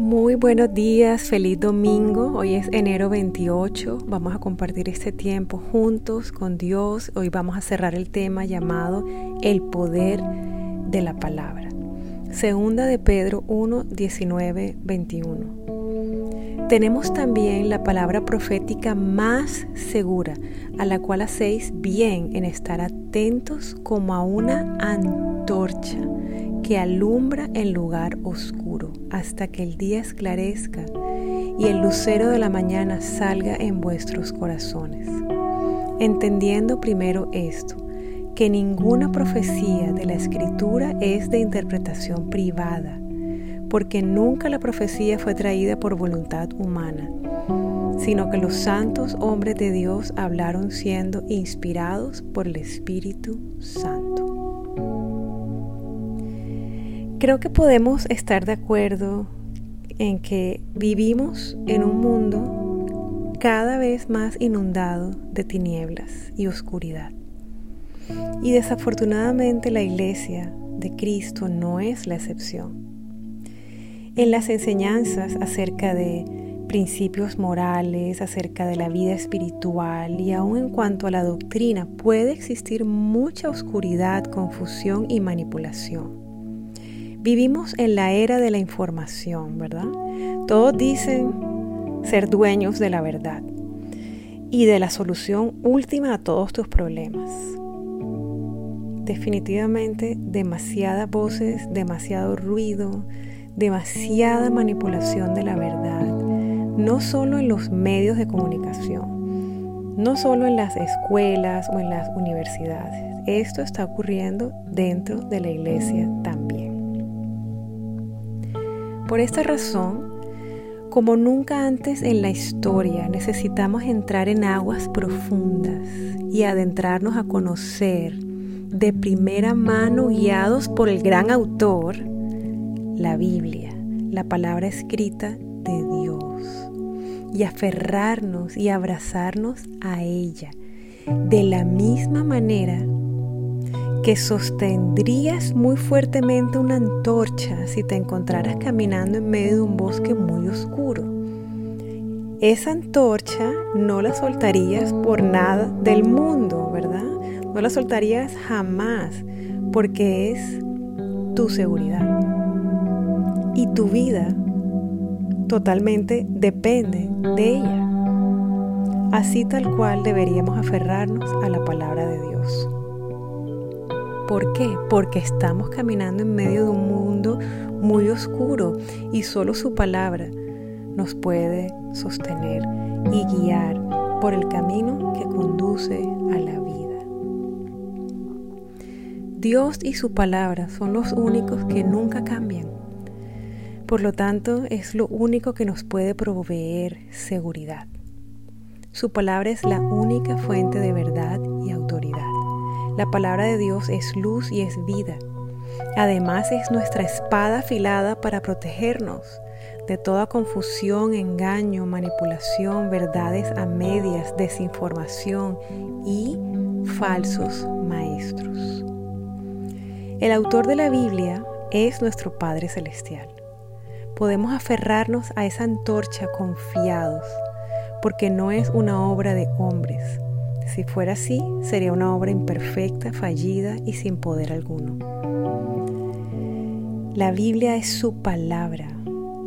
Muy buenos días, feliz domingo. Hoy es enero 28. Vamos a compartir este tiempo juntos con Dios. Hoy vamos a cerrar el tema llamado El poder de la palabra. Segunda de Pedro 1, 19, 21. Tenemos también la palabra profética más segura, a la cual hacéis bien en estar atentos como a una antorcha que alumbra el lugar oscuro hasta que el día esclarezca y el lucero de la mañana salga en vuestros corazones. Entendiendo primero esto, que ninguna profecía de la escritura es de interpretación privada, porque nunca la profecía fue traída por voluntad humana, sino que los santos hombres de Dios hablaron siendo inspirados por el Espíritu Santo. Creo que podemos estar de acuerdo en que vivimos en un mundo cada vez más inundado de tinieblas y oscuridad. Y desafortunadamente la iglesia de Cristo no es la excepción. En las enseñanzas acerca de principios morales, acerca de la vida espiritual y aun en cuanto a la doctrina puede existir mucha oscuridad, confusión y manipulación. Vivimos en la era de la información, ¿verdad? Todos dicen ser dueños de la verdad y de la solución última a todos tus problemas. Definitivamente demasiadas voces, demasiado ruido, demasiada manipulación de la verdad, no solo en los medios de comunicación, no solo en las escuelas o en las universidades. Esto está ocurriendo dentro de la iglesia también. Por esta razón, como nunca antes en la historia, necesitamos entrar en aguas profundas y adentrarnos a conocer de primera mano, guiados por el gran autor, la Biblia, la palabra escrita de Dios, y aferrarnos y abrazarnos a ella de la misma manera que sostendrías muy fuertemente una antorcha si te encontraras caminando en medio de un bosque muy oscuro. Esa antorcha no la soltarías por nada del mundo, ¿verdad? No la soltarías jamás porque es tu seguridad. Y tu vida totalmente depende de ella. Así tal cual deberíamos aferrarnos a la palabra de Dios. ¿Por qué? Porque estamos caminando en medio de un mundo muy oscuro y solo su palabra nos puede sostener y guiar por el camino que conduce a la vida. Dios y su palabra son los únicos que nunca cambian. Por lo tanto, es lo único que nos puede proveer seguridad. Su palabra es la única fuente de verdad. La palabra de Dios es luz y es vida. Además es nuestra espada afilada para protegernos de toda confusión, engaño, manipulación, verdades a medias, desinformación y falsos maestros. El autor de la Biblia es nuestro Padre Celestial. Podemos aferrarnos a esa antorcha confiados, porque no es una obra de hombres, si fuera así, sería una obra imperfecta, fallida y sin poder alguno. La Biblia es su palabra,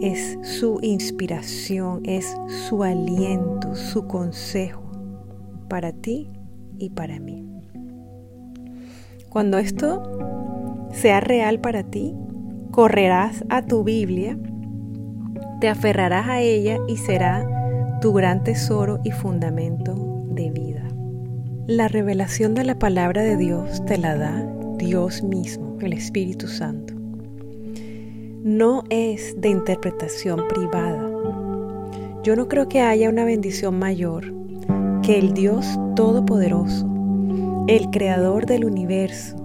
es su inspiración, es su aliento, su consejo para ti y para mí. Cuando esto sea real para ti, correrás a tu Biblia, te aferrarás a ella y será tu gran tesoro y fundamento de vida. La revelación de la palabra de Dios te la da Dios mismo, el Espíritu Santo. No es de interpretación privada. Yo no creo que haya una bendición mayor que el Dios Todopoderoso, el Creador del universo,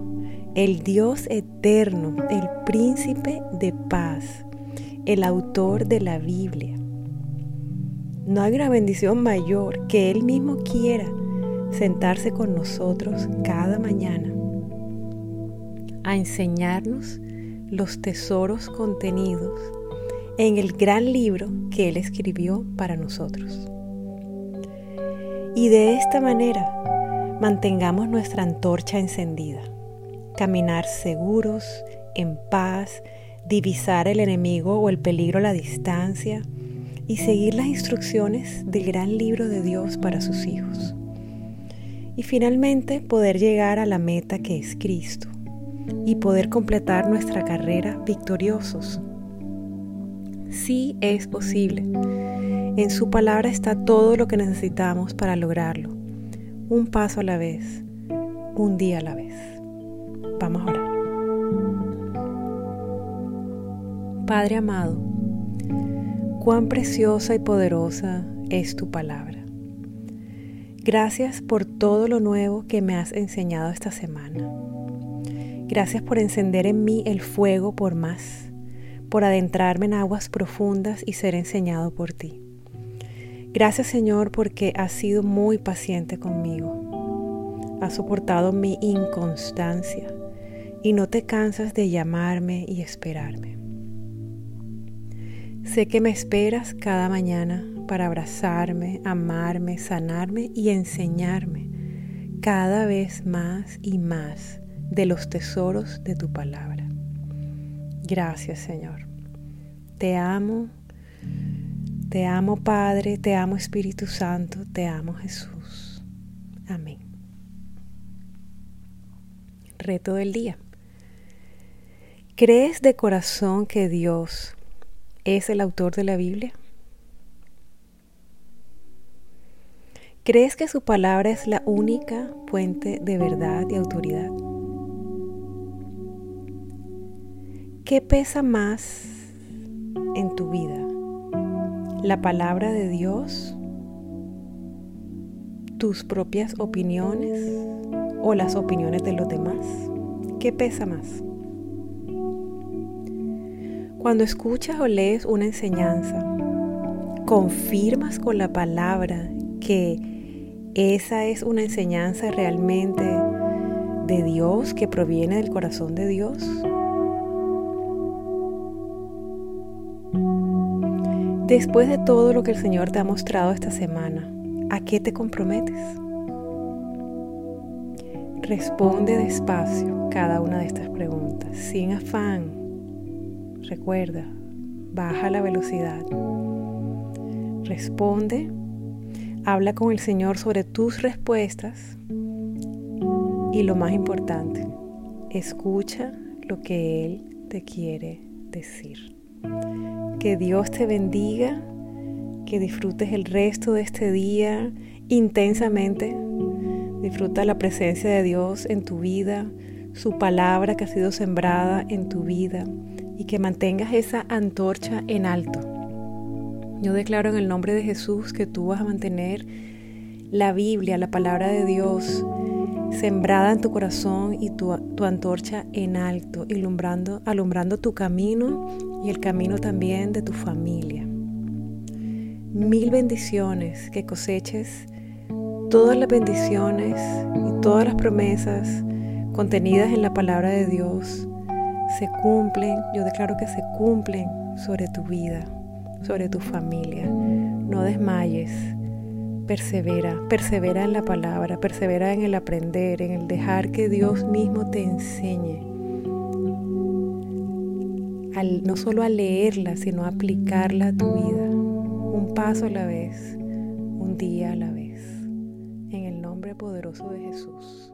el Dios eterno, el Príncipe de paz, el autor de la Biblia. No hay una bendición mayor que Él mismo quiera sentarse con nosotros cada mañana a enseñarnos los tesoros contenidos en el gran libro que Él escribió para nosotros. Y de esta manera mantengamos nuestra antorcha encendida, caminar seguros, en paz, divisar el enemigo o el peligro a la distancia y seguir las instrucciones del gran libro de Dios para sus hijos. Y finalmente poder llegar a la meta que es Cristo y poder completar nuestra carrera victoriosos sí es posible. En su palabra está todo lo que necesitamos para lograrlo. Un paso a la vez, un día a la vez. Vamos a orar. Padre amado, cuán preciosa y poderosa es tu palabra. Gracias por todo lo nuevo que me has enseñado esta semana. Gracias por encender en mí el fuego por más por adentrarme en aguas profundas y ser enseñado por ti. Gracias Señor porque has sido muy paciente conmigo. Has soportado mi inconstancia y no te cansas de llamarme y esperarme. Sé que me esperas cada mañana para abrazarme, amarme, sanarme y enseñarme cada vez más y más de los tesoros de tu palabra. Gracias Señor. Te amo, te amo Padre, te amo Espíritu Santo, te amo Jesús. Amén. Reto del día. ¿Crees de corazón que Dios es el autor de la Biblia? ¿Crees que su palabra es la única fuente de verdad y autoridad? ¿Qué pesa más en tu vida? ¿La palabra de Dios? ¿Tus propias opiniones o las opiniones de los demás? ¿Qué pesa más? Cuando escuchas o lees una enseñanza, ¿confirmas con la palabra que esa es una enseñanza realmente de Dios, que proviene del corazón de Dios? Después de todo lo que el Señor te ha mostrado esta semana, ¿a qué te comprometes? Responde despacio cada una de estas preguntas, sin afán. Recuerda, baja la velocidad. Responde, habla con el Señor sobre tus respuestas y lo más importante, escucha lo que Él te quiere decir. Que Dios te bendiga, que disfrutes el resto de este día intensamente. Disfruta la presencia de Dios en tu vida, su palabra que ha sido sembrada en tu vida y que mantengas esa antorcha en alto. Yo declaro en el nombre de Jesús que tú vas a mantener la Biblia, la palabra de Dios, sembrada en tu corazón y tu, antorcha en alto, alumbrando, alumbrando tu camino y el camino también de tu familia. Mil bendiciones, que coseches todas las bendiciones y todas las promesas contenidas en la palabra de Dios se cumplen, yo declaro que se cumplen sobre tu vida, sobre tu familia. No desmayes, persevera, persevera en la palabra, persevera en el aprender, en el dejar que Dios mismo te enseñe. No solo a leerla, sino a aplicarla a tu vida, un paso a la vez, un día a la vez, en el nombre poderoso de Jesús.